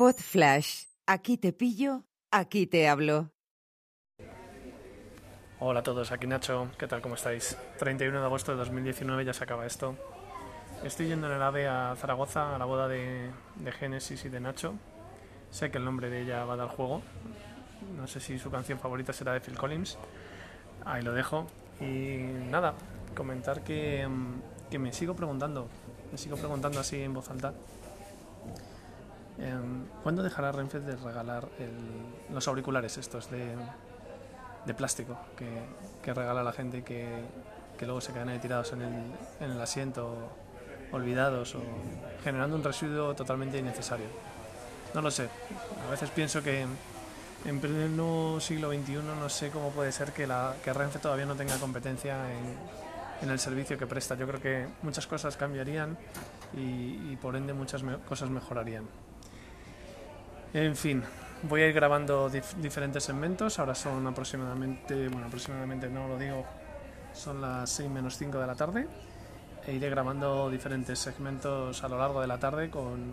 Pod Flash. Aquí te pillo, aquí te hablo. Hola a todos, aquí Nacho, ¿qué tal? ¿Cómo estáis? 31 de agosto de 2019 ya se acaba esto. Estoy yendo en el AVE a Zaragoza a la boda de, de Génesis y de Nacho. Sé que el nombre de ella va a dar juego. No sé si su canción favorita será de Phil Collins. Ahí lo dejo. Y nada, comentar que, mm, que me sigo preguntando, me sigo preguntando así en voz alta. Em, ¿Cuándo dejará Renfe de regalar el- los auriculares estos de, de plástico que, que regala la gente y que, que luego se quedan ahí tirados en el, en el asiento, olvidados o generando un residuo totalmente innecesario. No lo sé. A veces pienso que en pleno siglo XXI no sé cómo puede ser que, la, que Renfe todavía no tenga competencia en, en el servicio que presta. Yo creo que muchas cosas cambiarían y, y por ende muchas me- cosas mejorarían. En fin, voy a ir grabando dif- diferentes segmentos. Ahora son aproximadamente, bueno, aproximadamente no lo digo, son las 6 menos 5 de la tarde. E iré grabando diferentes segmentos a lo largo de la tarde con,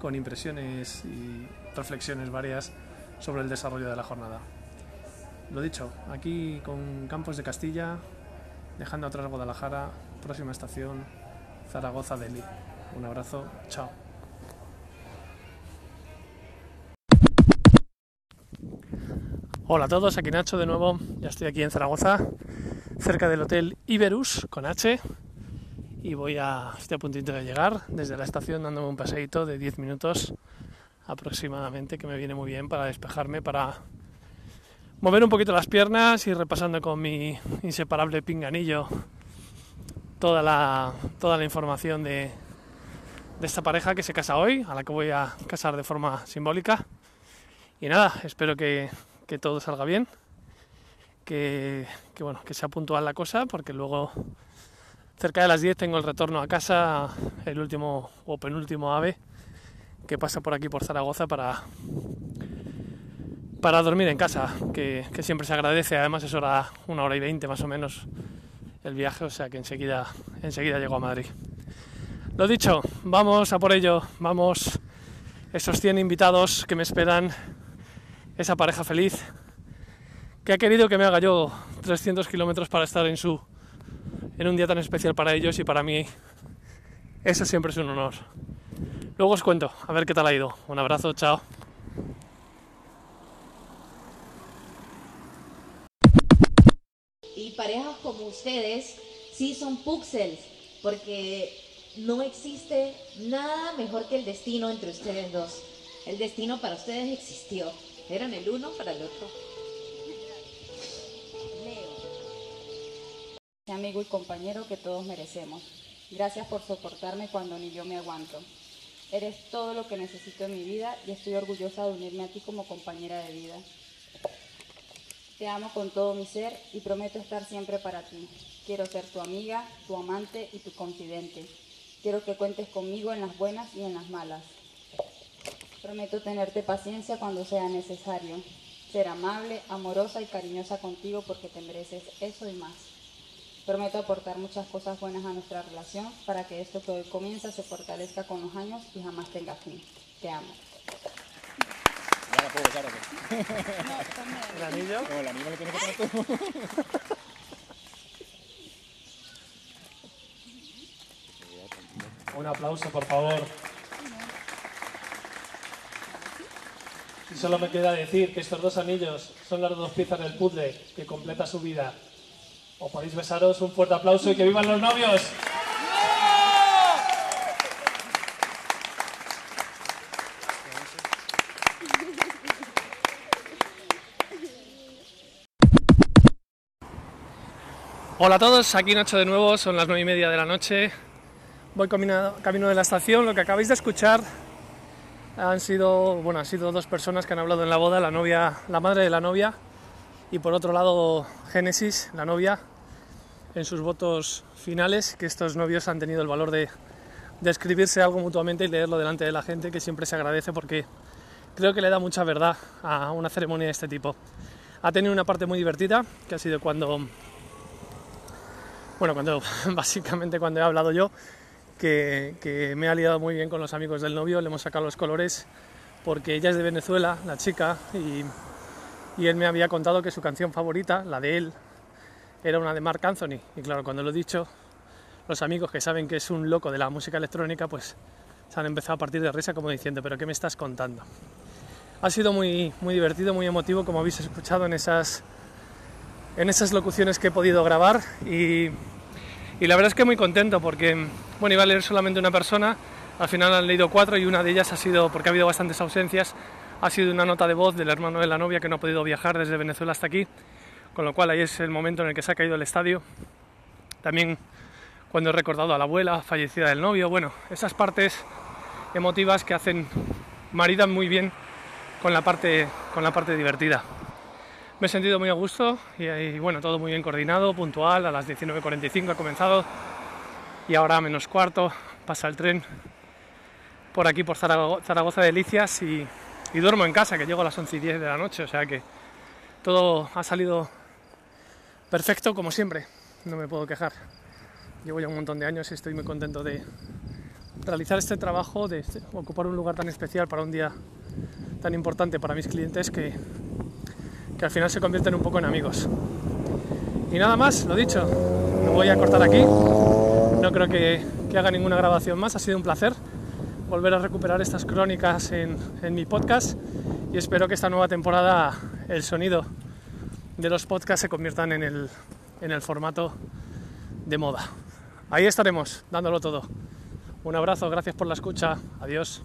con impresiones y reflexiones varias sobre el desarrollo de la jornada. Lo dicho, aquí con Campos de Castilla, dejando atrás Guadalajara, próxima estación, Zaragoza Delhi. Un abrazo, chao. Hola a todos, aquí Nacho de nuevo. Ya estoy aquí en Zaragoza, cerca del Hotel Iberus con H. Y voy a, estoy a puntito de llegar desde la estación dándome un paseíto de 10 minutos aproximadamente, que me viene muy bien para despejarme, para mover un poquito las piernas y repasando con mi inseparable pinganillo toda la, toda la información de, de esta pareja que se casa hoy, a la que voy a casar de forma simbólica. Y nada, espero que, que todo salga bien, que, bueno, que sea puntual la cosa, porque luego cerca de las 10 tengo el retorno a casa, el último o penúltimo ave que pasa por aquí por Zaragoza para, para dormir en casa, que, que siempre se agradece, además es hora, una hora y veinte más o menos el viaje, o sea que enseguida, enseguida llego a Madrid. Lo dicho, vamos a por ello, vamos esos 100 invitados que me esperan, esa pareja feliz que ha querido que me haga yo 300 kilómetros para estar en su en un día tan especial para ellos y para mí eso siempre es un honor. Luego os cuento, a ver qué tal ha ido. Un abrazo, chao. Y parejas como ustedes sí son puxels, porque no existe nada mejor que el destino entre ustedes dos. El destino para ustedes existió. Eran el uno para el otro. Ese amigo y compañero que todos merecemos. Gracias por soportarme cuando ni yo me aguanto. Eres todo lo que necesito en mi vida y estoy orgullosa de unirme a ti como compañera de vida. Te amo con todo mi ser y prometo estar siempre para ti. Quiero ser tu amiga, tu amante y tu confidente. Quiero que cuentes conmigo en las buenas y en las malas. Prometo tenerte paciencia cuando sea necesario. Ser amable, amorosa y cariñosa contigo porque te mereces eso y más. Prometo aportar muchas cosas buenas a nuestra relación para que esto que hoy comienza se fortalezca con los años y jamás tenga fin. Te amo. Ya la puedo usar, ¿o qué? ¿El anillo? Como el anillo lo tienes que poner tú. Un aplauso, por favor. Solo me queda decir que estos dos anillos son las dos piezas del puzzle que completa su vida. O podéis besaros, un fuerte aplauso y que vivan los novios. Hola a todos, aquí Nacho de nuevo, son las nueve y media de la noche. Voy camino, camino de la estación. Lo que acabáis de escuchar han sido, bueno, han sido dos personas que han hablado en la boda, la novia, la madre de la novia y por otro lado Génesis, la novia, en sus votos finales, que estos novios han tenido el valor de, de escribirse algo mutuamente y leerlo delante de la gente, que siempre se agradece porque creo que le da mucha verdad a una ceremonia de este tipo. Ha tenido una parte muy divertida, que ha sido cuando, bueno, cuando básicamente cuando he hablado yo, que, me he aliado muy bien con los amigos del novio, le hemos sacado los colores porque ella es de Venezuela, la chica, y, y él me había contado que su canción favorita, la de él, era una de Mark Anthony. Y claro, cuando lo he dicho, los amigos que saben que es un loco de la música electrónica, pues se han empezado a partir de risa como diciendo, pero ¿qué me estás contando? Ha sido muy, muy divertido, muy emotivo, como habéis escuchado en esas, en esas locuciones que he podido grabar y, y la verdad es que muy contento porque, bueno, iba a leer solamente una persona, al final han leído cuatro y una de ellas ha sido, porque ha habido bastantes ausencias, ha sido una nota de voz del hermano de la novia que no ha podido viajar desde Venezuela hasta aquí, con lo cual ahí es el momento en el que se ha caído el estadio. También cuando he recordado a la abuela fallecida del novio, bueno, esas partes emotivas que hacen, maridan muy bien con la parte, con la parte divertida. Me he sentido muy a gusto y, bueno, todo muy bien coordinado, puntual, a las 19.45 ha comenzado y ahora menos cuarto pasa el tren por aquí por Zarago- Zaragoza Delicias y, duermo en casa, que llego a las 11 y 10 de la noche, o sea que todo ha salido perfecto como siempre, no me puedo quejar. Llevo ya un montón de años y estoy muy contento de realizar este trabajo, de este- ocupar un lugar tan especial para un día tan importante para mis clientes que, que al final se convierten un poco en amigos. Y nada más, lo dicho, me voy a cortar aquí, no creo que, que haga ninguna grabación más, ha sido un placer volver a recuperar estas crónicas en, en mi podcast y espero que esta nueva temporada el sonido de los podcasts se conviertan en el, en el formato de moda. Ahí estaremos, dándolo todo. Un abrazo, gracias por la escucha, adiós.